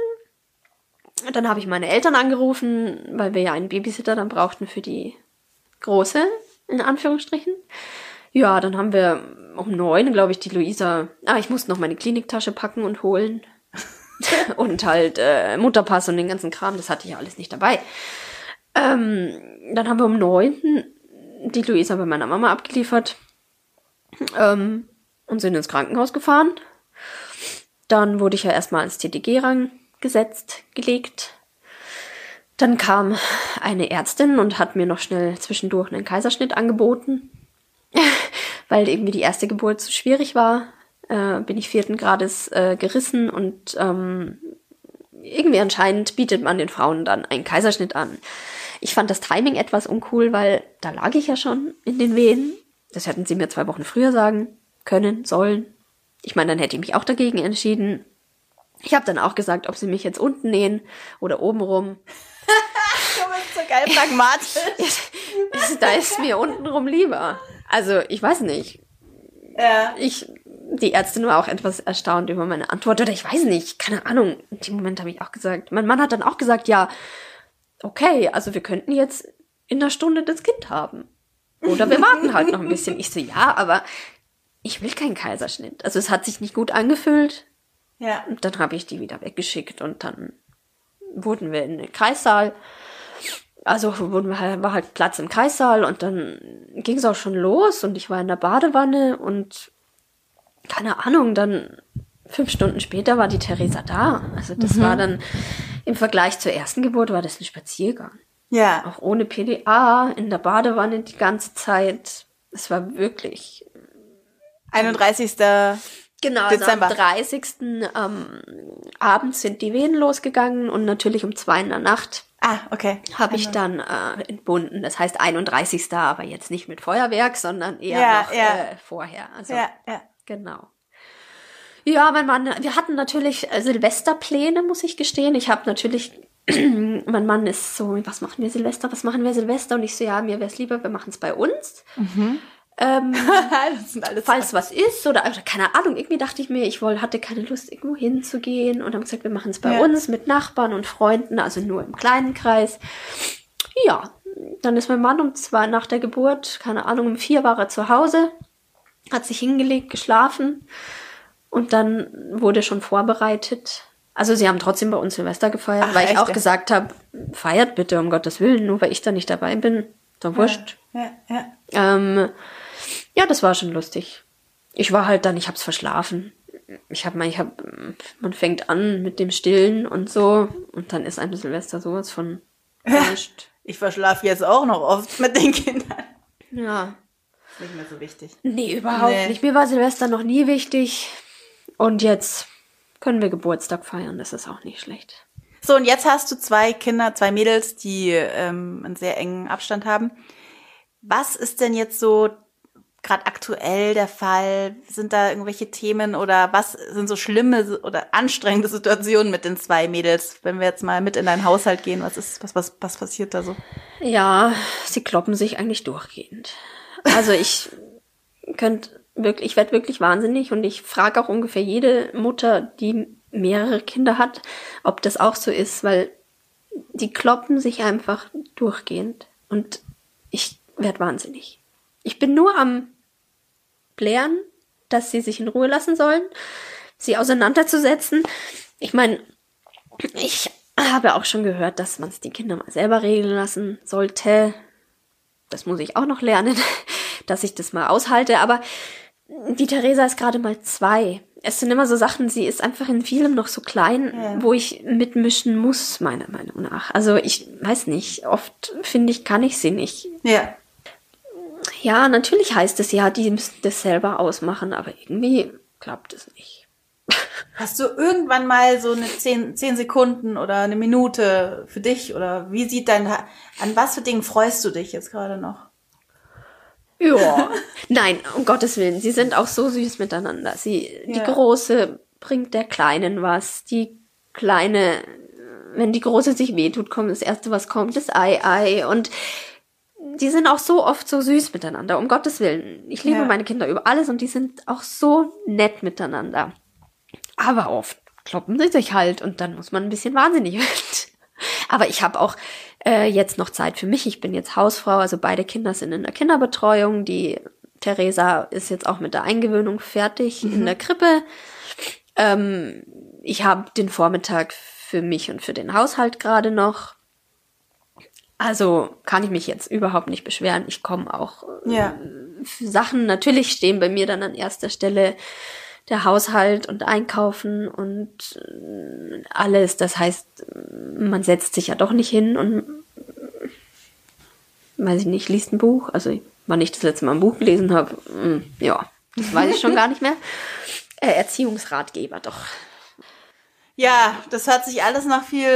Dann habe ich meine Eltern angerufen, weil wir ja einen Babysitter dann brauchten für die Große, in Anführungsstrichen. Ja, dann haben wir um neun, glaube ich, die Luisa. Ah, ich musste noch meine Kliniktasche packen und holen. und halt äh, Mutterpass und den ganzen Kram, das hatte ich ja alles nicht dabei. Ähm, dann haben wir um neun die Luisa bei meiner Mama abgeliefert ähm, und sind ins Krankenhaus gefahren. Dann wurde ich ja erstmal ins TTG rang gesetzt, gelegt. Dann kam eine Ärztin und hat mir noch schnell zwischendurch einen Kaiserschnitt angeboten, weil irgendwie die erste Geburt zu schwierig war. Äh, bin ich vierten Grades äh, gerissen und ähm, irgendwie anscheinend bietet man den Frauen dann einen Kaiserschnitt an. Ich fand das Timing etwas uncool, weil da lag ich ja schon in den Wehen. Das hätten sie mir zwei Wochen früher sagen können, sollen. Ich meine, dann hätte ich mich auch dagegen entschieden. Ich habe dann auch gesagt, ob sie mich jetzt unten nähen oder oben rum. So geil pragmatisch. da ist mir untenrum lieber. Also, ich weiß nicht. Ja. Ich, die Ärztin war auch etwas erstaunt über meine Antwort. Oder ich weiß nicht, keine Ahnung. In dem Moment habe ich auch gesagt. Mein Mann hat dann auch gesagt, ja, okay, also wir könnten jetzt in einer Stunde das Kind haben. Oder wir warten halt noch ein bisschen. Ich so, ja, aber ich will keinen Kaiserschnitt. Also es hat sich nicht gut angefühlt. Ja. Und dann habe ich die wieder weggeschickt und dann wurden wir in den Kreissaal. Also wurden wir halt, war halt Platz im Kreissaal und dann ging es auch schon los und ich war in der Badewanne und keine Ahnung, dann fünf Stunden später war die Theresa da. Also das mhm. war dann im Vergleich zur ersten Geburt war das ein Spaziergang. Ja. Auch ohne PDA, in der Badewanne die ganze Zeit. Es war wirklich 31. Genau, Dezember. Also am 30. Ähm, abends sind die Wehen losgegangen und natürlich um zwei in der Nacht Ah, okay. Habe ich dann äh, entbunden. Das heißt 31. aber jetzt nicht mit Feuerwerk, sondern eher ja, noch ja. Äh, vorher. Also, ja, ja. Genau. Ja, mein Mann, wir hatten natürlich äh, Silvesterpläne, muss ich gestehen. Ich habe natürlich, mein Mann ist so, was machen wir Silvester, was machen wir Silvester? Und ich so, ja, mir wäre es lieber, wir machen es bei uns. Mhm. Ähm, falls was ist oder, oder, keine Ahnung, irgendwie dachte ich mir, ich wollte, hatte keine Lust, irgendwo hinzugehen und haben gesagt, wir machen es bei ja. uns mit Nachbarn und Freunden, also nur im kleinen Kreis. Ja, dann ist mein Mann um zwei nach der Geburt, keine Ahnung, um vier war er zu Hause, hat sich hingelegt, geschlafen und dann wurde schon vorbereitet. Also sie haben trotzdem bei uns Silvester gefeiert, Ach, weil ich auch gesagt habe, feiert bitte um Gottes Willen, nur weil ich da nicht dabei bin. So wurscht. Ja, ja, ja. Ähm, ja, das war schon lustig. Ich war halt dann, ich hab's verschlafen. Ich hab mal, ich hab, man fängt an mit dem Stillen und so und dann ist ein Silvester sowas von erwischt. Ich verschlafe jetzt auch noch oft mit den Kindern. Ja. Nicht mehr so wichtig. Nee, überhaupt nee. nicht. Mir war Silvester noch nie wichtig. Und jetzt können wir Geburtstag feiern, das ist auch nicht schlecht. So, und jetzt hast du zwei Kinder, zwei Mädels, die ähm, einen sehr engen Abstand haben. Was ist denn jetzt so gerade aktuell der Fall? Sind da irgendwelche Themen oder was sind so schlimme oder anstrengende Situationen mit den zwei Mädels? Wenn wir jetzt mal mit in deinen Haushalt gehen, was ist, was, was, was passiert da so? Ja, sie kloppen sich eigentlich durchgehend. Also ich könnte wirklich, ich werde wirklich wahnsinnig und ich frage auch ungefähr jede Mutter, die mehrere Kinder hat, ob das auch so ist, weil die kloppen sich einfach durchgehend und ich werde wahnsinnig. Ich bin nur am blären, dass sie sich in Ruhe lassen sollen, sie auseinanderzusetzen. Ich meine, ich habe auch schon gehört, dass man es die Kinder mal selber regeln lassen sollte. Das muss ich auch noch lernen, dass ich das mal aushalte. Aber die Theresa ist gerade mal zwei. Es sind immer so Sachen, sie ist einfach in vielem noch so klein, ja. wo ich mitmischen muss, meiner Meinung nach. Also ich weiß nicht, oft finde ich, kann ich sie nicht. Ja. Ja, natürlich heißt es ja, die müssen das selber ausmachen, aber irgendwie klappt es nicht. Hast du irgendwann mal so eine zehn, zehn Sekunden oder eine Minute für dich oder wie sieht dein, an was für Dingen freust du dich jetzt gerade noch? Ja. Nein, um Gottes Willen, sie sind auch so süß miteinander. Sie, ja. die Große bringt der Kleinen was, die Kleine, wenn die Große sich wehtut, kommt das Erste, was kommt, das Ei, Ei und die sind auch so oft so süß miteinander, um Gottes Willen. Ich liebe ja. meine Kinder über alles und die sind auch so nett miteinander. Aber oft kloppen sie sich halt und dann muss man ein bisschen wahnsinnig werden. Aber ich habe auch äh, jetzt noch Zeit für mich. Ich bin jetzt Hausfrau, also beide Kinder sind in der Kinderbetreuung. Die Theresa ist jetzt auch mit der Eingewöhnung fertig mhm. in der Krippe. Ähm, ich habe den Vormittag für mich und für den Haushalt gerade noch. Also kann ich mich jetzt überhaupt nicht beschweren. Ich komme auch ja. äh, Sachen, natürlich stehen bei mir dann an erster Stelle der Haushalt und Einkaufen und äh, alles. Das heißt, man setzt sich ja doch nicht hin und weiß ich nicht, liest ein Buch. Also wann ich das letzte Mal ein Buch gelesen habe, hm, ja, das weiß ich schon gar nicht mehr. Äh, Erziehungsratgeber, doch. Ja, das hört sich alles nach viel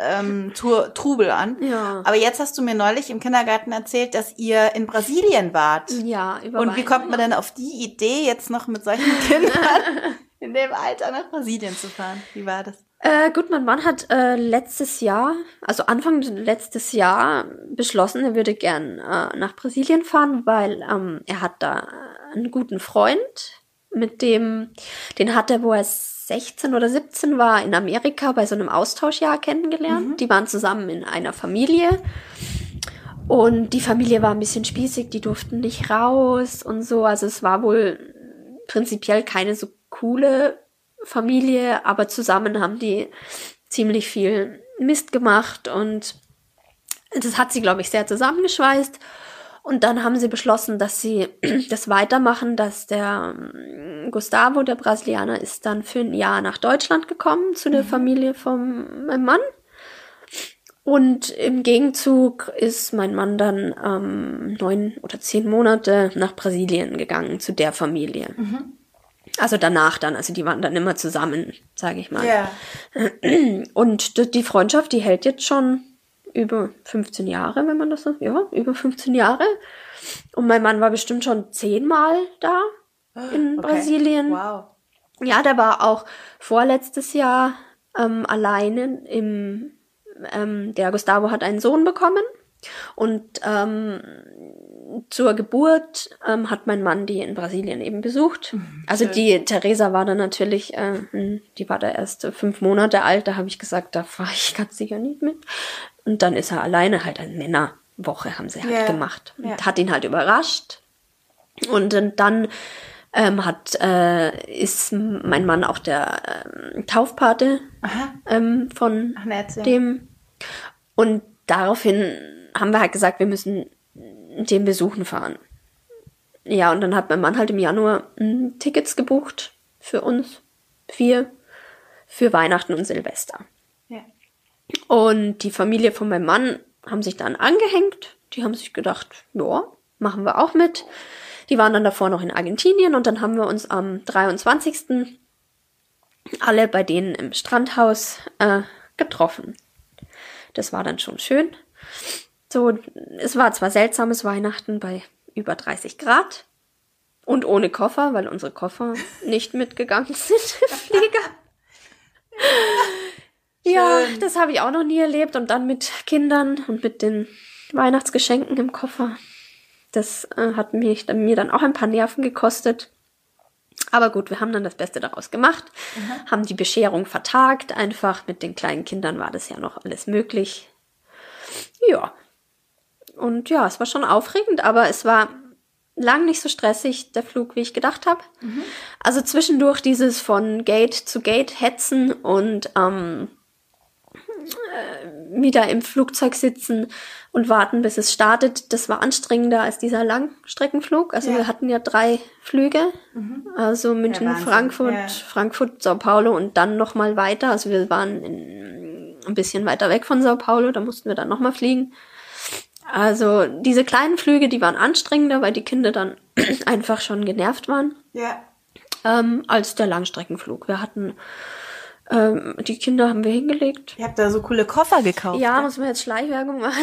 ähm, Trubel an. Ja. Aber jetzt hast du mir neulich im Kindergarten erzählt, dass ihr in Brasilien wart. Ja, über Und wie kommt man denn auf die Idee, jetzt noch mit solchen Kindern in dem Alter nach Brasilien zu fahren? Wie war das? Äh, gut, mein Mann hat äh, letztes Jahr, also Anfang letztes Jahr beschlossen, er würde gern äh, nach Brasilien fahren, weil ähm, er hat da einen guten Freund, mit dem, den hat er, wo er 16 oder 17 war, in Amerika bei so einem Austauschjahr kennengelernt. Mhm. Die waren zusammen in einer Familie. Und die Familie war ein bisschen spießig, die durften nicht raus und so. Also es war wohl prinzipiell keine so coole Familie, aber zusammen haben die ziemlich viel Mist gemacht und das hat sie, glaube ich, sehr zusammengeschweißt. Und dann haben sie beschlossen, dass sie das weitermachen, dass der ähm, Gustavo, der Brasilianer, ist dann für ein Jahr nach Deutschland gekommen zu der mhm. Familie von meinem Mann. Und im Gegenzug ist mein Mann dann ähm, neun oder zehn Monate nach Brasilien gegangen zu der Familie. Mhm. Also danach dann, also die waren dann immer zusammen, sage ich mal. Yeah. Und die Freundschaft, die hält jetzt schon über 15 Jahre, wenn man das so, ja, über 15 Jahre. Und mein Mann war bestimmt schon zehnmal da in okay. Brasilien. Wow. Ja, der war auch vorletztes Jahr ähm, alleine im, ähm, der Gustavo hat einen Sohn bekommen und ähm, zur Geburt ähm, hat mein Mann die in Brasilien eben besucht. Mhm, also die Theresa war dann natürlich, äh, hm, die war da erst fünf Monate alt, da habe ich gesagt, da fahre ich ganz sicher nicht mit. Und dann ist er alleine halt eine Männerwoche haben sie halt yeah. gemacht. Und yeah. hat ihn halt überrascht. Und dann ähm, hat äh, ist mein Mann auch der ähm, Taufpate ähm, von Ach, dem. Und daraufhin haben wir halt gesagt, wir müssen den besuchen fahren. Ja, und dann hat mein Mann halt im Januar m, Tickets gebucht für uns vier für Weihnachten und Silvester. Und die Familie von meinem Mann haben sich dann angehängt. Die haben sich gedacht, ja, machen wir auch mit. Die waren dann davor noch in Argentinien und dann haben wir uns am 23. alle bei denen im Strandhaus äh, getroffen. Das war dann schon schön. So, es war zwar seltsames Weihnachten bei über 30 Grad und ohne Koffer, weil unsere Koffer nicht mitgegangen sind im Flieger. Ja, das habe ich auch noch nie erlebt. Und dann mit Kindern und mit den Weihnachtsgeschenken im Koffer. Das äh, hat mich, mir dann auch ein paar Nerven gekostet. Aber gut, wir haben dann das Beste daraus gemacht, mhm. haben die Bescherung vertagt. Einfach mit den kleinen Kindern war das ja noch alles möglich. Ja. Und ja, es war schon aufregend, aber es war lang nicht so stressig, der Flug, wie ich gedacht habe. Mhm. Also zwischendurch dieses von Gate zu Gate hetzen und ähm, äh, wieder im Flugzeug sitzen und warten, bis es startet. Das war anstrengender als dieser Langstreckenflug. Also ja. wir hatten ja drei Flüge, mhm. also München, ja, Frankfurt, ja. Frankfurt, Sao Paulo und dann noch mal weiter. Also wir waren in, ein bisschen weiter weg von Sao Paulo, da mussten wir dann noch mal fliegen. Also diese kleinen Flüge, die waren anstrengender, weil die Kinder dann einfach schon genervt waren. Ja. Ähm, als der Langstreckenflug. Wir hatten ähm, die Kinder haben wir hingelegt. Ihr habt da so coole Koffer gekauft. Ja, muss man jetzt Schleichwerbung machen.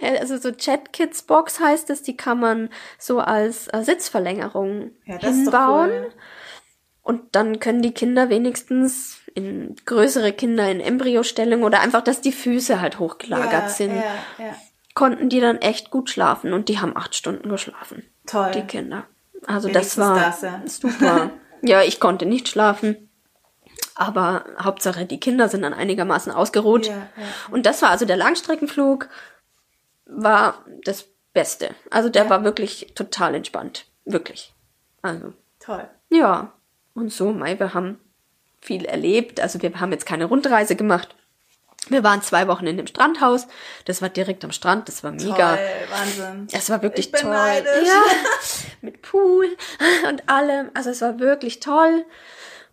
also so Chat Kids Box heißt es, die kann man so als äh, Sitzverlängerung ja, hinbauen. Cool. Und dann können die Kinder wenigstens in größere Kinder in Embryostellung oder einfach, dass die Füße halt hochgelagert ja, sind. Ja, ja. Konnten die dann echt gut schlafen und die haben acht Stunden geschlafen. Toll. Die Kinder. Also Wenigstens das war das, super. ja, ich konnte nicht schlafen. Aber Hauptsache, die Kinder sind dann einigermaßen ausgeruht. Ja, ja. Und das war also der Langstreckenflug, war das Beste. Also der ja. war wirklich total entspannt. Wirklich. Also. Toll. Ja. Und so, Mai, wir haben viel erlebt. Also wir haben jetzt keine Rundreise gemacht. Wir waren zwei Wochen in dem Strandhaus. Das war direkt am Strand. Das war mega. Toll, Wahnsinn. Es war wirklich Ich bin toll. neidisch. Ja, mit Pool und allem. Also es war wirklich toll.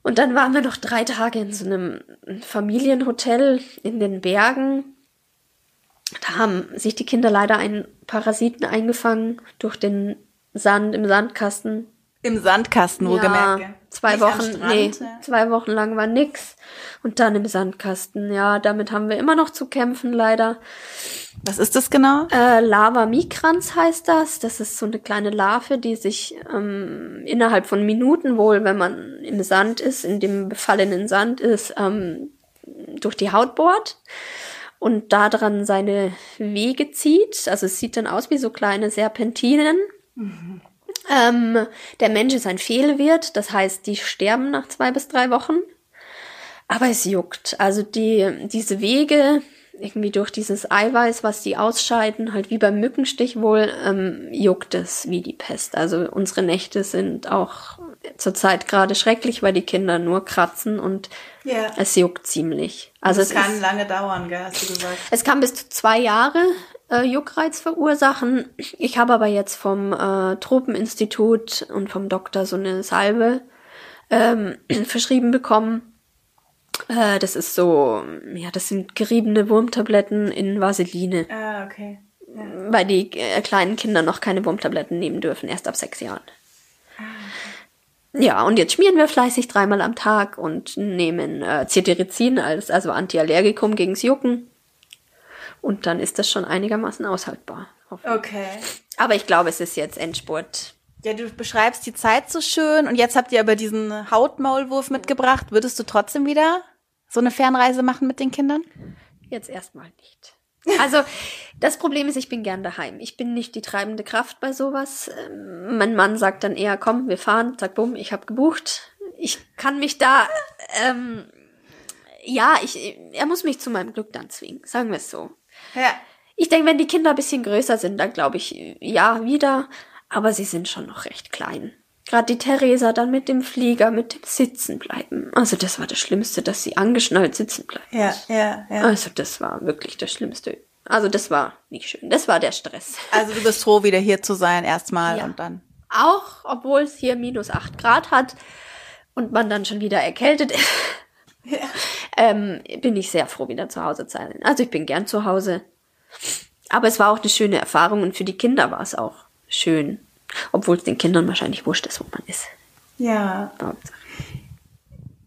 Und dann waren wir noch drei Tage in so einem Familienhotel in den Bergen. Da haben sich die Kinder leider einen Parasiten eingefangen durch den Sand im Sandkasten. Im Sandkasten, wohlgemerkt. gell? zwei Nicht Wochen, Strand, nee, ja. zwei Wochen lang war nix. Und dann im Sandkasten. Ja, damit haben wir immer noch zu kämpfen, leider. Was ist das genau? Äh, Lava migrans heißt das. Das ist so eine kleine Larve, die sich ähm, innerhalb von Minuten wohl, wenn man im Sand ist, in dem befallenen Sand ist, ähm, durch die Haut bohrt und daran seine Wege zieht. Also es sieht dann aus wie so kleine Serpentinen. Ähm, der Mensch ist ein Fehlwirt, das heißt, die sterben nach zwei bis drei Wochen. Aber es juckt. Also die, diese Wege, irgendwie durch dieses Eiweiß, was die ausscheiden, halt wie beim Mückenstich wohl, ähm, juckt es wie die Pest. Also unsere Nächte sind auch zurzeit gerade schrecklich, weil die Kinder nur kratzen und Ja. es juckt ziemlich. Also das es kann ist, lange dauern, gell, hast du gesagt. es kann bis zu zwei Jahre äh, Juckreiz verursachen. Ich habe aber jetzt vom äh, Tropeninstitut und vom Doktor so eine Salbe ähm, verschrieben bekommen. Äh, das ist so, ja, das sind geriebene Wurmtabletten in Vaseline, Ah, okay. weil die äh, kleinen Kinder noch keine Wurmtabletten nehmen dürfen, erst ab sechs Jahren. Ja, und jetzt schmieren wir fleißig dreimal am Tag und nehmen äh, Cetirizin als also Antiallergikum gegens Jucken. Und dann ist das schon einigermaßen aushaltbar. Okay. Aber ich glaube, es ist jetzt Endspurt. Ja, du beschreibst die Zeit so schön und jetzt habt ihr aber diesen Hautmaulwurf mitgebracht. Würdest du trotzdem wieder so eine Fernreise machen mit den Kindern? Jetzt erstmal nicht. Also, das Problem ist, ich bin gern daheim. Ich bin nicht die treibende Kraft bei sowas. Ähm, Mein Mann sagt dann eher, komm, wir fahren, zack, bumm, ich habe gebucht. Ich kann mich da, ähm, ja, ich, er muss mich zu meinem Glück dann zwingen, sagen wir es so. Ja. Ich denke, wenn die Kinder ein bisschen größer sind, dann glaube ich, ja, wieder. Aber sie sind schon noch recht klein. Gerade die Theresa dann mit dem Flieger, mit dem Sitzen bleiben. Also das war das Schlimmste, dass sie angeschnallt sitzen bleibt. Ja, ja, ja. Also das war wirklich das Schlimmste. Also das war nicht schön. Das war der Stress. Also du bist froh, wieder hier zu sein erstmal Ja. und dann. Auch, obwohl es hier minus acht Grad hat und man dann schon wieder erkältet ist, ähm, bin ich sehr froh, wieder zu Hause zu sein. Also ich bin gern zu Hause. Aber es war auch eine schöne Erfahrung und für die Kinder war es auch schön. Obwohl es den Kindern wahrscheinlich wurscht ist, wo man ist. Ja.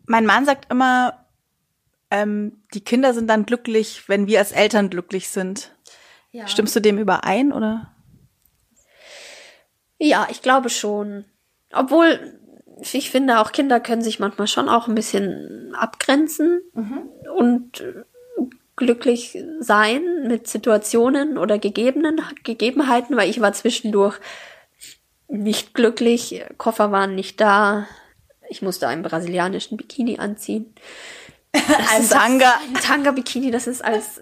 Mein Mann sagt immer, ähm, die Kinder sind dann glücklich, wenn wir als Eltern glücklich sind. Ja. Stimmst du dem überein oder? Ja, ich glaube schon. Obwohl, ich finde, auch Kinder können sich manchmal schon auch ein bisschen abgrenzen und äh, glücklich sein mit Situationen oder gegebenen Gegebenheiten, weil ich war zwischendurch nicht glücklich, Koffer waren nicht da, ich musste einen brasilianischen Bikini anziehen. Ein Tanga. Ein Tanga-Bikini, das ist als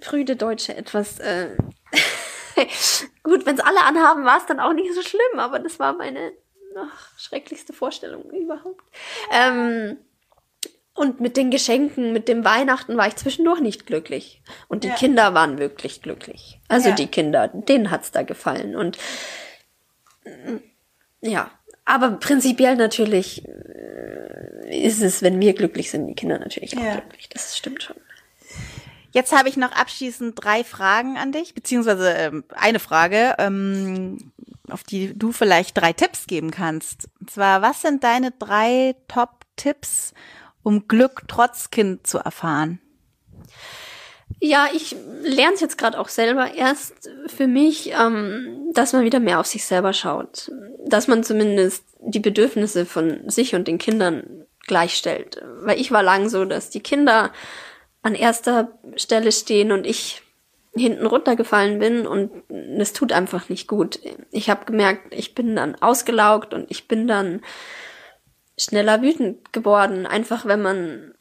prüde Deutsche etwas äh, gut. Wenn es alle anhaben, war es dann auch nicht so schlimm, aber das war meine ach, schrecklichste Vorstellung überhaupt. Ähm, und mit den Geschenken, mit dem Weihnachten war ich zwischendurch nicht glücklich. Und die Ja. Kinder waren wirklich glücklich. Also Ja. die Kinder, denen hat's da gefallen. Und mm, ja, aber prinzipiell natürlich äh, ist es, wenn wir glücklich sind, die Kinder natürlich auch Ja. glücklich. Das stimmt schon. Jetzt habe ich noch abschließend drei Fragen an dich, beziehungsweise ähm, eine Frage, ähm, auf die du vielleicht drei Tipps geben kannst. Und zwar, was sind deine drei Top-Tipps, um Glück trotz Kind zu erfahren? Ja, ich lerne es jetzt gerade auch selber erst für mich, ähm, dass man wieder mehr auf sich selber schaut. Dass man zumindest die Bedürfnisse von sich und den Kindern gleichstellt. Weil ich war lang so, dass die Kinder an erster Stelle stehen und ich hinten runtergefallen bin und es tut einfach nicht gut. Ich habe gemerkt, ich bin dann ausgelaugt und ich bin dann schneller wütend geworden. Einfach wenn man,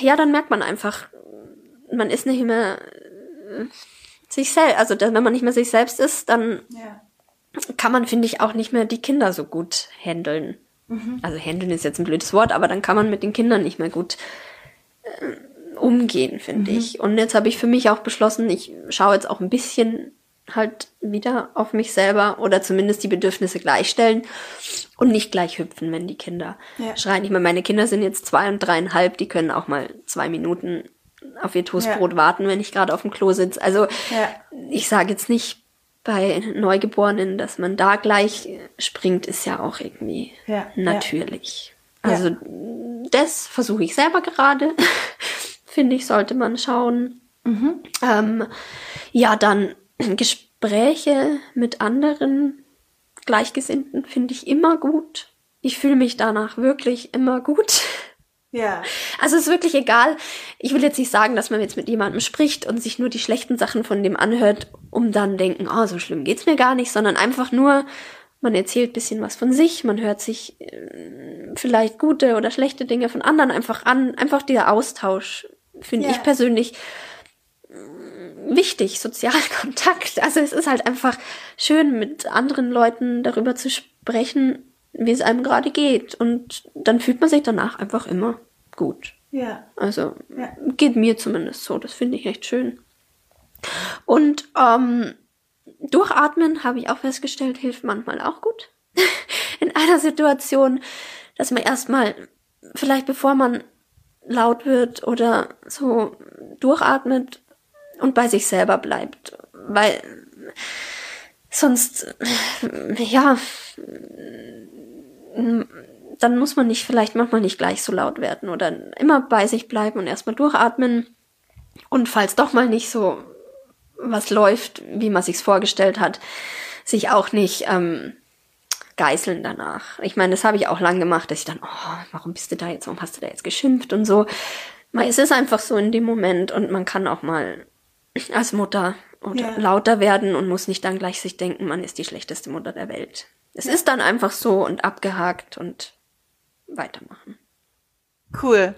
ja, dann merkt man einfach, man ist nicht mehr äh, sich selbst, also wenn man nicht mehr sich selbst ist, dann Ja. kann man, finde ich, auch nicht mehr die Kinder so gut handeln. Also handeln ist jetzt ein blödes Wort, aber dann kann man mit den Kindern nicht mehr gut äh, umgehen, finde mhm. ich. Und jetzt habe ich für mich auch beschlossen, ich schaue jetzt auch ein bisschen halt wieder auf mich selber oder zumindest die Bedürfnisse gleichstellen und nicht gleich hüpfen, wenn die Kinder ja. schreien. Ich meine, meine Kinder sind jetzt zwei und dreieinhalb, die können auch mal zwei Minuten auf ihr Toastbrot ja. warten, wenn ich gerade auf dem Klo sitze. Also ja. ich sage jetzt nicht bei Neugeborenen, dass man da gleich springt, ist ja auch irgendwie natürlich. Also das versuche ich selber gerade. Finde ich, sollte man schauen. Mhm. Ähm, ja, dann Gespräche mit anderen Gleichgesinnten finde ich immer gut. Ich fühle mich danach wirklich immer gut. Ja. Also es ist wirklich egal. Ich will jetzt nicht sagen, dass man jetzt mit jemandem spricht und sich nur die schlechten Sachen von dem anhört, um dann denken, oh, so schlimm geht's mir gar nicht, sondern einfach nur, man erzählt bisschen was von sich, man hört sich äh, vielleicht gute oder schlechte Dinge von anderen einfach an. Einfach dieser Austausch finde ja. ich persönlich wichtig, Sozialkontakt. Also es ist halt einfach schön, mit anderen Leuten darüber zu sprechen, wie es einem gerade geht. Und dann fühlt man sich danach einfach immer gut. Ja. Also ja. geht mir zumindest so. Das finde ich echt schön. Und ähm, durchatmen, habe ich auch festgestellt, hilft manchmal auch gut. In einer Situation, dass man erstmal, vielleicht bevor man laut wird oder so durchatmet und bei sich selber bleibt. Weil sonst, ja, dann muss man nicht vielleicht manchmal nicht gleich so laut werden oder immer bei sich bleiben und erstmal durchatmen. Und falls doch mal nicht so was läuft, wie man sich's vorgestellt hat, sich auch nicht ähm, geißeln danach. Ich meine, das habe ich auch lang gemacht, dass ich dann, oh, warum bist du da jetzt, warum hast du da jetzt geschimpft und so. Es ist einfach so in dem Moment und man kann auch mal als Mutter oder ja. lauter werden und muss nicht dann gleich sich denken, man ist die schlechteste Mutter der Welt. Es ja. ist dann einfach so und abgehakt und weitermachen. Cool.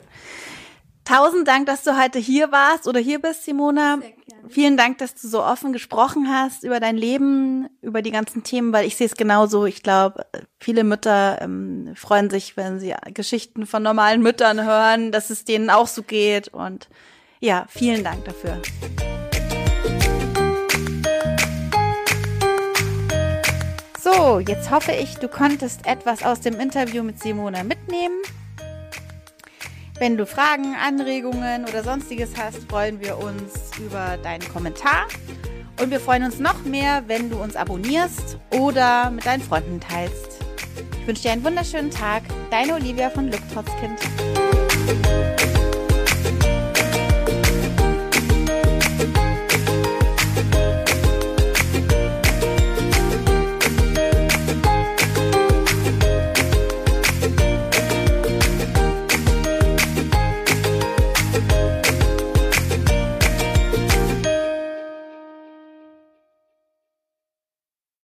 Tausend Dank, dass du heute hier warst oder hier bist, Simona. Vielen Dank, dass du so offen gesprochen hast über dein Leben, über die ganzen Themen, weil ich sehe es genauso. Ich glaube, viele Mütter ähm, freuen sich, wenn sie Geschichten von normalen Müttern hören, dass es denen auch so geht. Und ja, vielen Dank dafür. So, jetzt hoffe ich, du konntest etwas aus dem Interview mit Simona mitnehmen. Wenn du Fragen, Anregungen oder sonstiges hast, freuen wir uns über deinen Kommentar. Und wir freuen uns noch mehr, wenn du uns abonnierst oder mit deinen Freunden teilst. Ich wünsche dir einen wunderschönen Tag. Deine Olivia von Glück trotz Kind.